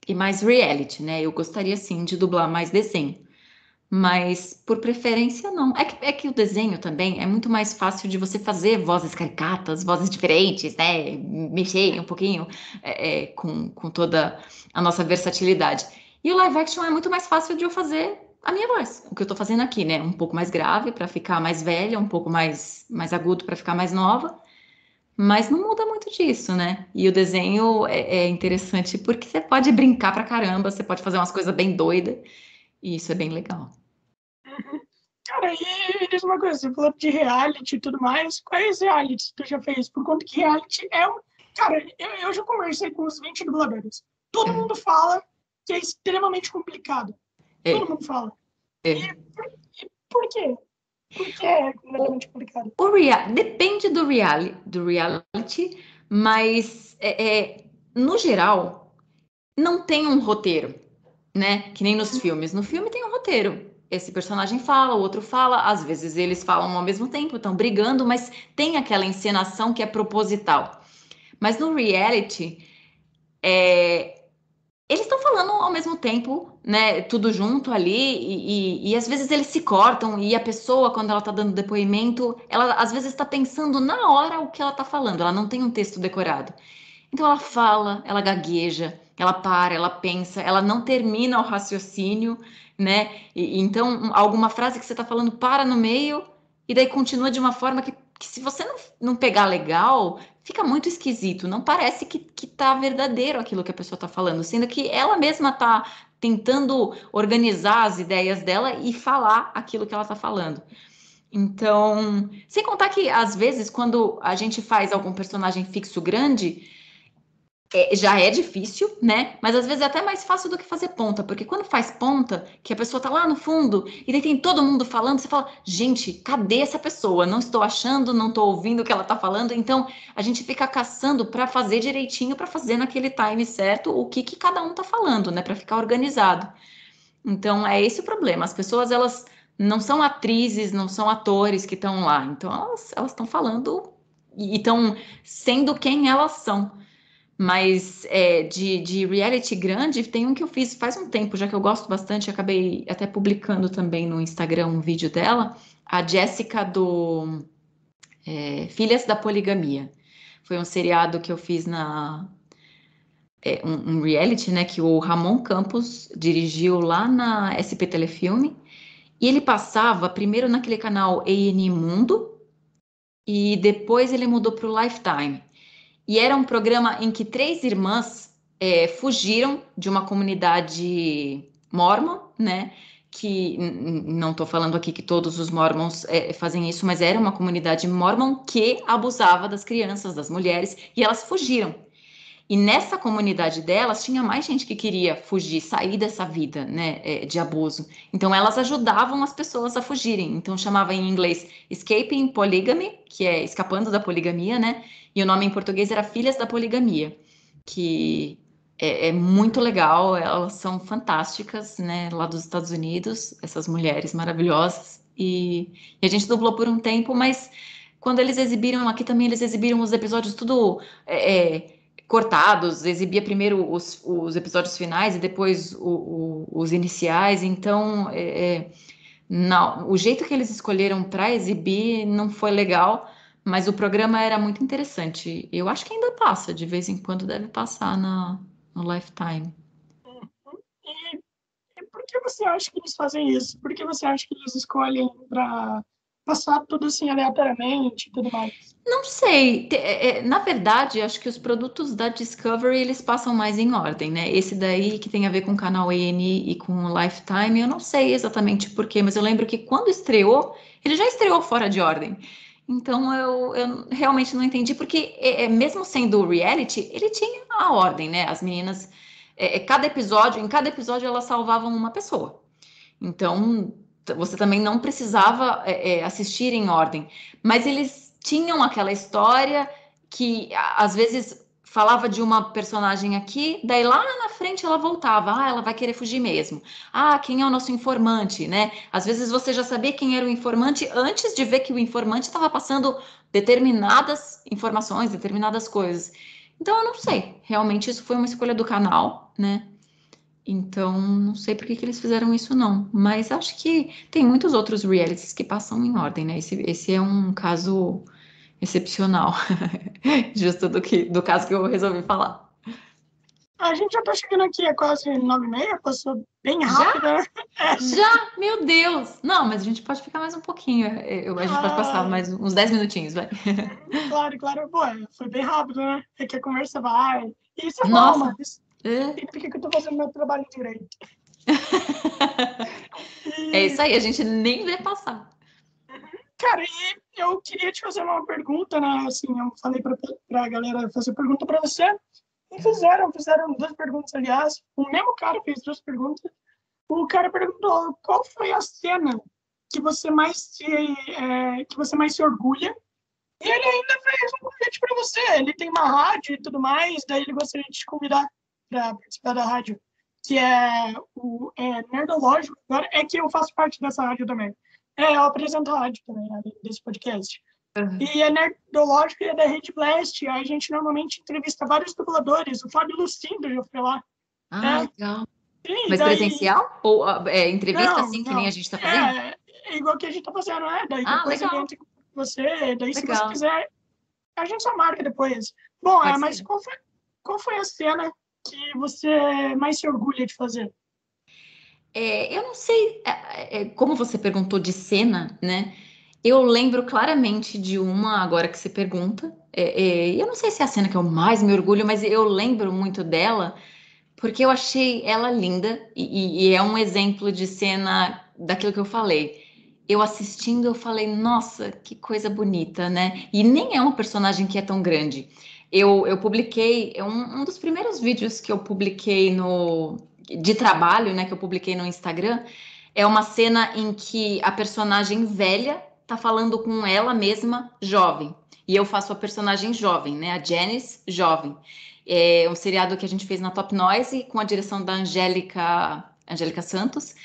e mais reality, né? Eu gostaria sim de dublar mais desenho. Mas por preferência, não. É que, é que o desenho também é muito mais fácil de você fazer vozes caricatas, vozes diferentes, né? Mexer um pouquinho é, é, com, com toda a nossa versatilidade. E o live action é muito mais fácil de eu fazer a minha voz, o que eu tô fazendo aqui, né? Um pouco mais grave para ficar mais velha, um pouco mais, mais agudo para ficar mais nova. Mas não muda muito disso, né? E o desenho é, é interessante porque você pode brincar pra caramba, você pode fazer umas coisas bem doidas, e isso é bem legal. Cara, e diz uma coisa, você falou de reality e tudo mais, quais realities tu já fez? Por conta que reality é um. Cara, eu, eu já conversei com uns 20 dubladores. Todo é. mundo fala que é extremamente complicado. É. Todo mundo fala. É. E, por, e por quê? Porque é completamente complicado. O rea depende do, reali do reality, mas é, é, no geral não tem um roteiro, né? Que nem nos filmes. No filme tem um roteiro. Esse personagem fala, o outro fala, às vezes eles falam ao mesmo tempo, estão brigando, mas tem aquela encenação que é proposital. Mas no reality, é, eles estão falando ao mesmo tempo, né? Tudo junto ali, e, e, e, às vezes eles se cortam, e a pessoa, quando ela tá dando depoimento, ela às vezes está pensando na hora o que ela tá falando, ela não tem um texto decorado. Então ela fala, ela gagueja, ela para, ela pensa, ela não termina o raciocínio, né? E, então, alguma frase que você está falando para no meio, e daí continua de uma forma que, que se você não, não pegar legal, fica muito esquisito. Não parece que, que tá verdadeiro aquilo que a pessoa está falando, sendo que ela mesma está tentando organizar as ideias dela e falar aquilo que ela está falando. Então, sem contar que às vezes quando a gente faz algum personagem fixo grande, é, já é difícil, né? Mas às vezes é até mais fácil do que fazer ponta, porque quando faz ponta, que a pessoa tá lá no fundo e daí tem todo mundo falando, você fala, gente, cadê essa pessoa? Não estou achando, não estou ouvindo o que ela tá falando. Então a gente fica caçando para fazer direitinho, para fazer naquele time certo o que, que cada um tá falando, né? Para ficar organizado. Então é esse o problema. As pessoas elas não são atrizes, não são atores que estão lá. Então elas estão falando e estão sendo quem elas são. Mas é, de, de reality grande, tem um que eu fiz faz um tempo, já que eu gosto bastante, acabei até publicando também no Instagram um vídeo dela, a Jéssica do é, Filhas da Poligamia. Foi um seriado que eu fiz na. É, um, um, reality, né, que o Ramon Campos dirigiu lá na SP Telefilme. E ele passava primeiro naquele canal ENI Mundo, e depois ele mudou para o Lifetime. E era um programa em que três irmãs é, fugiram de uma comunidade mormon, né? Que não estou falando aqui que todos os mormons é, fazem isso, mas era uma comunidade mormon que abusava das crianças, das mulheres, e elas fugiram. E nessa comunidade delas tinha mais gente que queria fugir, sair dessa vida, né, é, de abuso. Então elas ajudavam as pessoas a fugirem. Então chamava em inglês Escaping Polygamy, que é escapando da poligamia, né? E o nome em português era Filhas da Poligamia, que é, é muito legal. Elas são fantásticas, né, lá dos Estados Unidos, essas mulheres maravilhosas. e, e, a gente dublou por um tempo, mas quando eles exibiram aqui também, eles exibiram os episódios tudo é, é, cortados, exibia primeiro os, os, episódios finais e depois o, o, os iniciais, então é, é não, o jeito que eles escolheram para exibir não foi legal, mas o programa era muito interessante. Eu acho que ainda passa, de vez em quando deve passar na, no Lifetime. E, e por que você acha que eles fazem isso? Por que você acha que eles escolhem para passar tudo assim aleatoriamente e tudo mais? Não sei. É, é, na verdade, acho que os produtos da Discovery eles passam mais em ordem, né? Esse daí que tem a ver com o canal ANI e com o Lifetime, eu não sei exatamente porquê, mas eu lembro que quando estreou, ele já estreou fora de ordem. Então eu, eu realmente não entendi, porque é, é mesmo sendo reality, ele tinha a ordem, né? As meninas, é, é, cada episódio, em cada episódio elas salvavam uma pessoa. Então você também não precisava é, é, assistir em ordem, mas eles tinham aquela história que às vezes falava de uma personagem aqui, daí lá na frente ela voltava, ah, ela vai querer fugir mesmo. Ah, quem é o nosso informante, né? Às vezes você já sabia quem era o informante antes de ver que o informante estava passando determinadas informações, determinadas coisas. Então eu não sei, realmente isso foi uma escolha do canal, né? Então, não sei por que, que eles fizeram isso, não. Mas acho que tem muitos outros realities que passam em ordem, né? Esse, esse é um caso excepcional, justo do, que, do caso que eu resolvi falar. A gente já tá chegando aqui, é quase nove e meia, passou bem rápido, já? né? É. Já? Meu Deus! Não, mas a gente pode ficar mais um pouquinho. É, eu, a gente ah, pode passar mais uns dez minutinhos, vai. Claro, claro. Pô, foi bem rápido, né? É que a conversa vai. Isso é Nossa. bom, mas é. significa que eu tô fazendo meu trabalho direito. É isso aí, a gente nem vê passar. Cara, eu queria te fazer uma pergunta, né? Assim, eu falei para a galera fazer pergunta para você. E fizeram, fizeram duas perguntas, aliás. O mesmo cara fez duas perguntas. O cara perguntou qual foi a cena que você mais se, é, que você mais se orgulha. E ele ainda fez um convite para você. Ele tem uma rádio e tudo mais, daí ele gostaria de te convidar para participar da rádio, que é o é, Nerdológico. Agora é que eu faço parte dessa rádio também. É, eu apresento a rádio também, né, desse podcast. Uhum. E é nerdológico e é da Rede Blast. A gente normalmente entrevista vários dubladores. O Fábio Lucindo já foi lá. Ah, é. legal. Sim, Mas daí... presencial? Ou é, entrevista não, assim, não. que nem a gente está fazendo? É, é, igual que a gente está fazendo, né? Daí ah, depois legal. entra com você. Daí, legal. se você quiser, a gente só marca depois. Bom, é, mas qual foi, qual foi a cena que você mais se orgulha de fazer? É, eu não sei, é, é, como você perguntou de cena, né? Eu lembro claramente de uma agora que você pergunta. É, é, eu não sei se é a cena que eu mais me orgulho, mas eu lembro muito dela porque eu achei ela linda e, e é um exemplo de cena daquilo que eu falei. Eu assistindo, eu falei, nossa, que coisa bonita, né? E nem é uma personagem que é tão grande. Eu, eu publiquei, um, um dos primeiros vídeos que eu publiquei no, de trabalho, né, que eu publiquei no Instagram, é uma cena em que a personagem velha tá falando com ela mesma jovem. E eu faço a personagem jovem, né, a Janice jovem. É um seriado que a gente fez na Top Noise com a direção da Angélica, Angélica Santos.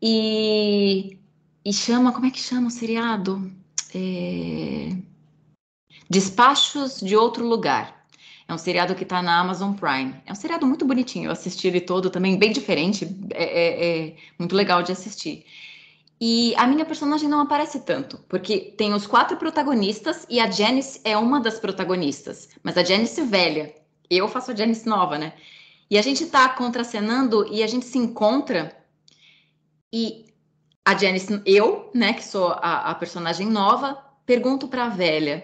E, e chama, como é que chama o seriado? É... Despachos de Outro Lugar. É um seriado que está na Amazon Prime. É um seriado muito bonitinho. Eu assisti ele todo também, bem diferente. É, é, é, muito legal de assistir. E a minha personagem não aparece tanto, porque tem os quatro protagonistas e a Janice é uma das protagonistas. Mas a Janice velha. Eu faço a Janice nova, né? E a gente tá contracenando e a gente se encontra e a Janice, eu, né, que sou a, a personagem nova, pergunto para a velha: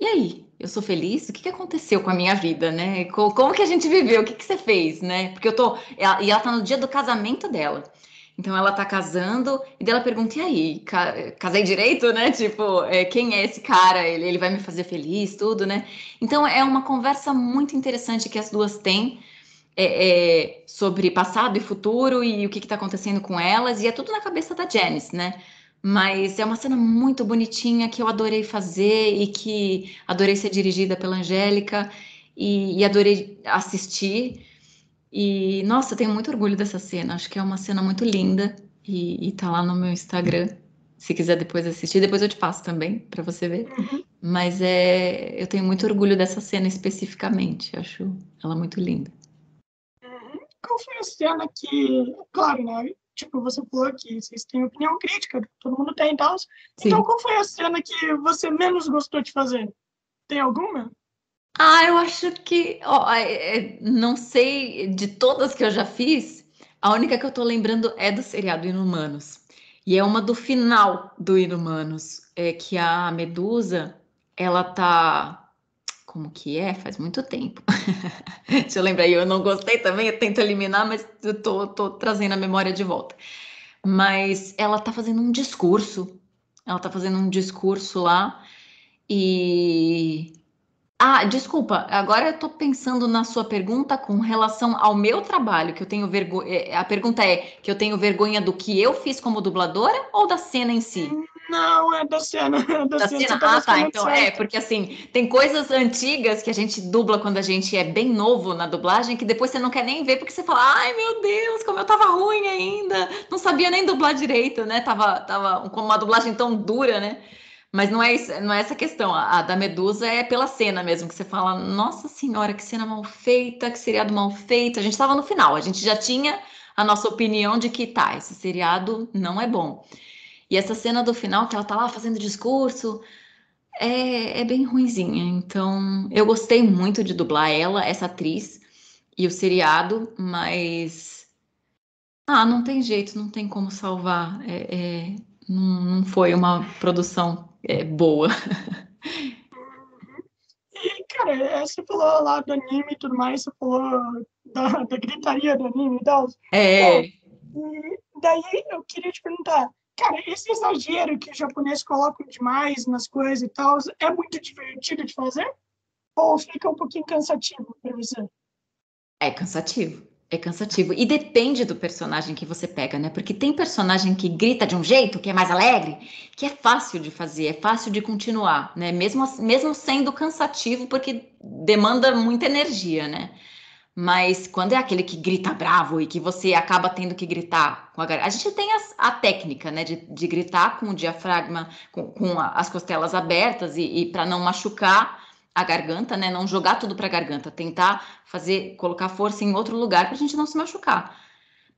"E aí, eu sou feliz? O que, que aconteceu com a minha vida, né? Como, como que a gente viveu? O que, que você fez, né? Porque eu tô. Ela, e ela tá no dia do casamento dela. Então ela tá casando, e dela pergunta: e aí, ca, casei direito, né? Tipo, é, quem é esse cara? Ele, ele vai me fazer feliz, tudo, né? Então é uma conversa muito interessante que as duas têm. É, é, sobre passado e futuro e o que está acontecendo com elas, e é tudo na cabeça da Janice, né? Mas é uma cena muito bonitinha que eu adorei fazer e que adorei ser dirigida pela Angélica e, e adorei assistir. E nossa, tenho muito orgulho dessa cena. Acho que é uma cena muito linda e, e tá lá no meu Instagram. Se quiser depois assistir, depois eu te passo também para você ver. Uhum. Mas é, eu tenho muito orgulho dessa cena especificamente. Acho ela muito linda. Uhum. Qual foi a cena que, claro, né? Tipo, você falou que vocês têm opinião crítica, todo mundo tem e tal. Então, qual foi a cena que você menos gostou de fazer? Tem alguma? Ah, eu acho que, ó, é, não sei, de todas que eu já fiz, a única que eu tô lembrando é do seriado Inumanos. E é uma do final do Inumanos, é que a Medusa, ela tá. Como que é? Faz muito tempo. Deixa eu lembrar eu não gostei também, eu tento eliminar, mas eu tô, tô trazendo a memória de volta. Mas ela tá fazendo um discurso. Ela tá fazendo um discurso lá e ah, desculpa, agora eu estou pensando na sua pergunta com relação ao meu trabalho, que eu tenho vergonha. É, a pergunta é que eu tenho vergonha do que eu fiz como dubladora ou da cena em si? Não, é da cena. Da, da cena. cena? Ah, tá. Então, certo. é, porque assim, tem coisas antigas que a gente dubla quando a gente é bem novo na dublagem, que depois você não quer nem ver, porque você fala, ai meu Deus, como eu tava ruim ainda, não sabia nem dublar direito, né? Tava, tava com uma dublagem tão dura, né? Mas não é, isso, não é essa questão. A, a, da Medusa é pela cena mesmo, que você fala, nossa senhora, que cena mal feita, que seriado mal feito. A gente estava no final, a gente já tinha a nossa opinião de que tá, esse seriado não é bom. E essa cena do final, que ela tá lá fazendo discurso, é, é bem ruinzinha. Então, eu gostei muito de dublar ela, essa atriz, e o seriado, mas. Ah, não tem jeito, não tem como salvar. É, é, não, não foi uma produção é, boa. E, cara, é, você falou lá do anime e tudo mais, você falou da, da gritaria do anime e tal. É. e daí eu queria te perguntar, cara, esse exagero que os japoneses colocam demais nas coisas e tal, é muito divertido de fazer? Ou fica um pouquinho cansativo para você? É cansativo. É cansativo. E depende do personagem que você pega, né? Porque tem personagem que grita de um jeito, que é mais alegre, que é fácil de fazer, é fácil de continuar, né? Mesmo, mesmo sendo cansativo, porque demanda muita energia, né? Mas quando é aquele que grita bravo e que você acaba tendo que gritar com a garganta. A gente tem a técnica, né? De, de gritar com o diafragma, com, com a, as costelas abertas e, e para não machucar a garganta, né? Não jogar tudo para a garganta, tentar fazer, colocar força em outro lugar para a gente não se machucar.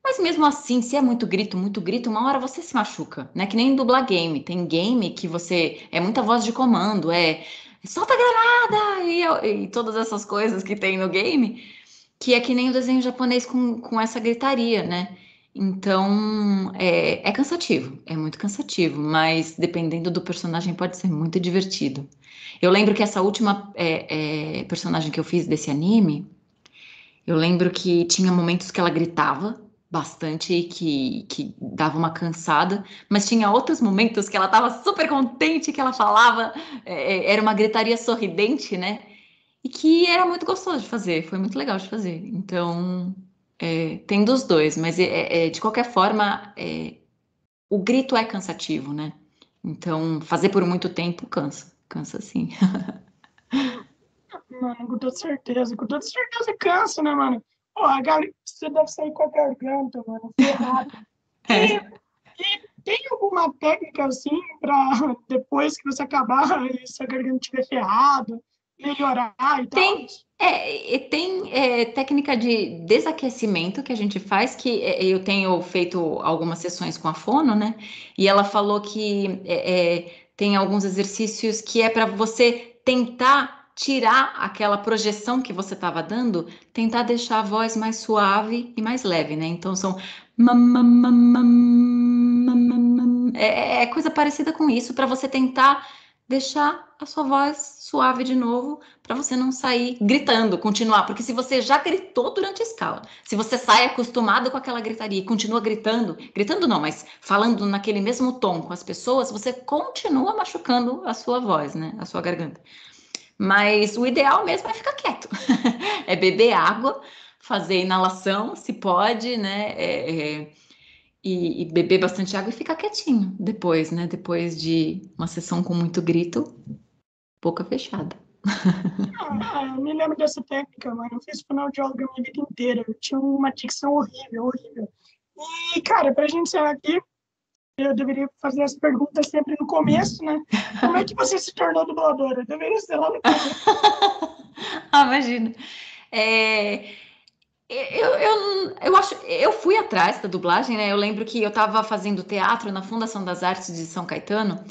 Mas mesmo assim, se é muito grito, muito grito, uma hora você se machuca, né? Que nem dublar game. Tem game que você é muita voz de comando, é solta a granada e, e todas essas coisas que tem no game, que é que nem o desenho japonês com, com essa gritaria, né? Então é, é cansativo, é muito cansativo, mas dependendo do personagem pode ser muito divertido. Eu lembro que essa última é, é, personagem que eu fiz desse anime, eu lembro que tinha momentos que ela gritava bastante e que, que dava uma cansada, mas tinha outros momentos que ela estava super contente, que ela falava, é, é, era uma gritaria sorridente, né? E que era muito gostoso de fazer, foi muito legal de fazer. Então, é, tem dos dois, mas é, é, de qualquer forma, o grito é cansativo, né? Então, fazer por muito tempo cansa. Cansa sim. mano, com toda certeza. Com toda certeza cansa, né, mano? Pô, a gar... você deve sair com a garganta, mano, ferrado. É. E, e tem alguma técnica, assim, pra depois que você acabar e sua garganta estiver ferrada, melhorar e tal? Tem, é, tem é, técnica de desaquecimento que a gente faz, que é, eu tenho feito algumas sessões com a Fono, né? E ela falou que é, é tem alguns exercícios que é para você tentar tirar aquela projeção que você estava dando, tentar deixar a voz mais suave e mais leve, né? Então são é, é coisa parecida com isso para você tentar deixar a sua voz suave de novo, para você não sair gritando, continuar, porque se você já gritou durante a escala, se você sai acostumado com aquela gritaria e continua gritando, gritando não, mas falando naquele mesmo tom com as pessoas, você continua machucando a sua voz, né, a sua garganta. Mas o ideal mesmo é ficar quieto, é beber água, fazer inalação, se pode, né, é, é e, e, beber bastante água e ficar quietinho depois, né? Depois de uma sessão com muito grito, boca fechada. Ah, eu me lembro dessa técnica, mano. Eu fiz fonoaudióloga a minha vida inteira. Eu tinha uma dicção horrível, horrível. E, cara, pra gente encerrar aqui, eu eu deveria fazer as perguntas sempre no começo, né? Como é que você se tornou dubladora? Deveria ser lá no começo. ah, imagina. É, eu, eu, eu acho, eu fui atrás da dublagem, né? Eu lembro que eu estava fazendo teatro na Fundação das Artes de São Caetano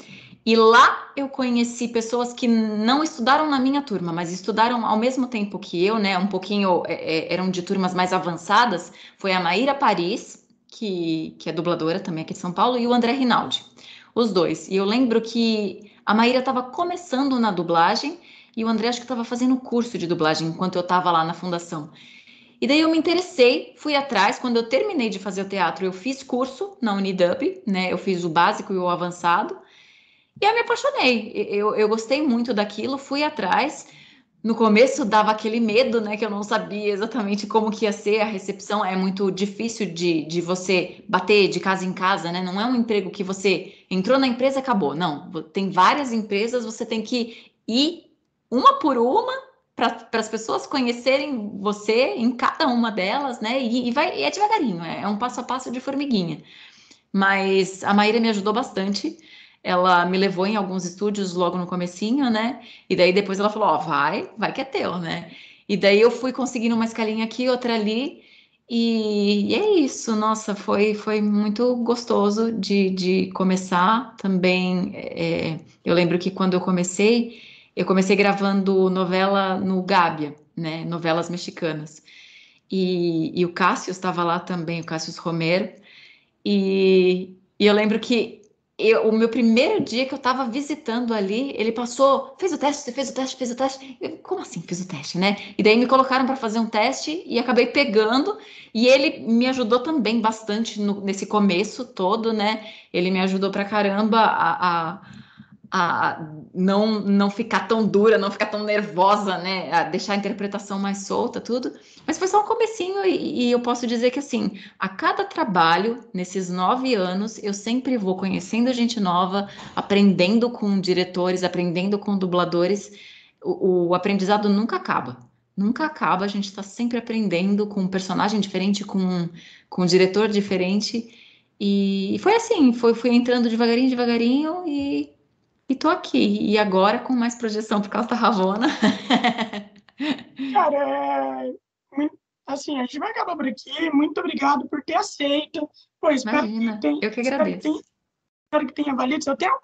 e lá eu conheci pessoas que não estudaram na minha turma, mas estudaram ao mesmo tempo que eu, né? Um pouquinho é, é, eram de turmas mais avançadas. Foi a Maíra Paris, que, que é dubladora também aqui de São Paulo, e o André Rinaldi, os dois. E eu lembro que a Maíra estava começando na dublagem e o André acho que estava fazendo curso de dublagem enquanto eu estava lá na fundação. E daí eu me interessei, fui atrás. Quando eu terminei de fazer o teatro, eu fiz curso na Unidub, né? Eu fiz o básico e o avançado. E eu me apaixonei. Eu, eu gostei muito daquilo, fui atrás. No começo dava aquele medo, né? Que eu não sabia exatamente como que ia ser a recepção. É muito difícil de, de você bater de casa em casa, né? Não é um emprego que você entrou na empresa acabou. Não, tem várias empresas, você tem que ir uma por uma para as pessoas conhecerem você em cada uma delas, né? E, e vai e é devagarinho, é, é um passo a passo de formiguinha. Mas a Maíra me ajudou bastante ela me levou em alguns estúdios logo no comecinho, né? E daí depois ela falou, ó, oh, vai, vai que é teu, né? E daí eu fui conseguindo uma escalinha aqui, outra ali, e, e é isso, nossa, foi, foi muito gostoso de, de começar também. É, eu lembro que quando eu comecei, eu comecei gravando novela no Gábia, né? Novelas mexicanas. E, e o Cássio estava lá também, o Cássio Romero, e, e eu lembro que eu, o meu primeiro dia que eu estava visitando ali, ele passou, fez o teste, fez o teste, fez o teste. Eu, como assim fez o teste, né? E daí me colocaram para fazer um teste e acabei pegando. E ele me ajudou também bastante no, nesse começo todo, né? Ele me ajudou para caramba a, a a não, não ficar tão dura, não ficar tão nervosa, né? A deixar a interpretação mais solta, tudo. Mas foi só um comecinho e, e, eu posso dizer que, assim, a cada trabalho, nesses nove anos, eu sempre vou conhecendo gente nova, aprendendo com diretores, aprendendo com dubladores. O, o aprendizado nunca acaba. Nunca acaba, a gente está sempre aprendendo com um personagem diferente, com, com um diretor diferente. E, foi assim, foi, fui entrando devagarinho, devagarinho e e tô aqui, e agora com mais projeção por causa da Ravona. Cara, é, assim, a gente vai acabar por aqui. Muito obrigado por ter aceito. Pois, Imagina, que tenha, eu que agradeço. Espero que, tenha, espero que tenha valido seu tempo.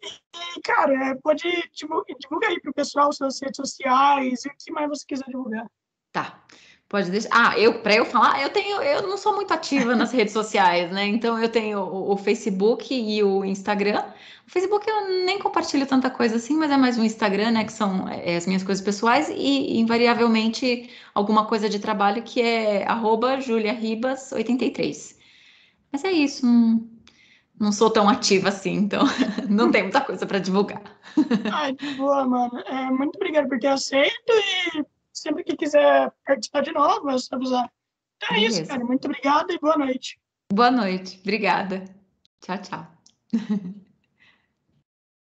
E, cara, é, pode divulgar, divulga aí pro pessoal suas redes sociais e o que mais você quiser divulgar. Tá. Pode deixar. Ah, eu para eu falar, eu tenho, eu não sou muito ativa nas redes sociais, né? Então eu tenho o, o, Facebook e o Instagram. O Facebook eu nem compartilho tanta coisa assim, mas é mais o Instagram, né? Que são é, as minhas coisas pessoais e invariavelmente alguma coisa de trabalho que é @juliaribas83. Mas é isso. Não, não sou tão ativa assim, então não tem muita coisa para divulgar. Ai, boa, mano. É, muito obrigado por ter aceito e sempre que quiser participar de novo, é só avisar. Então é isso, cara. Muito obrigado e boa noite. Boa noite. Obrigada. Tchau, tchau.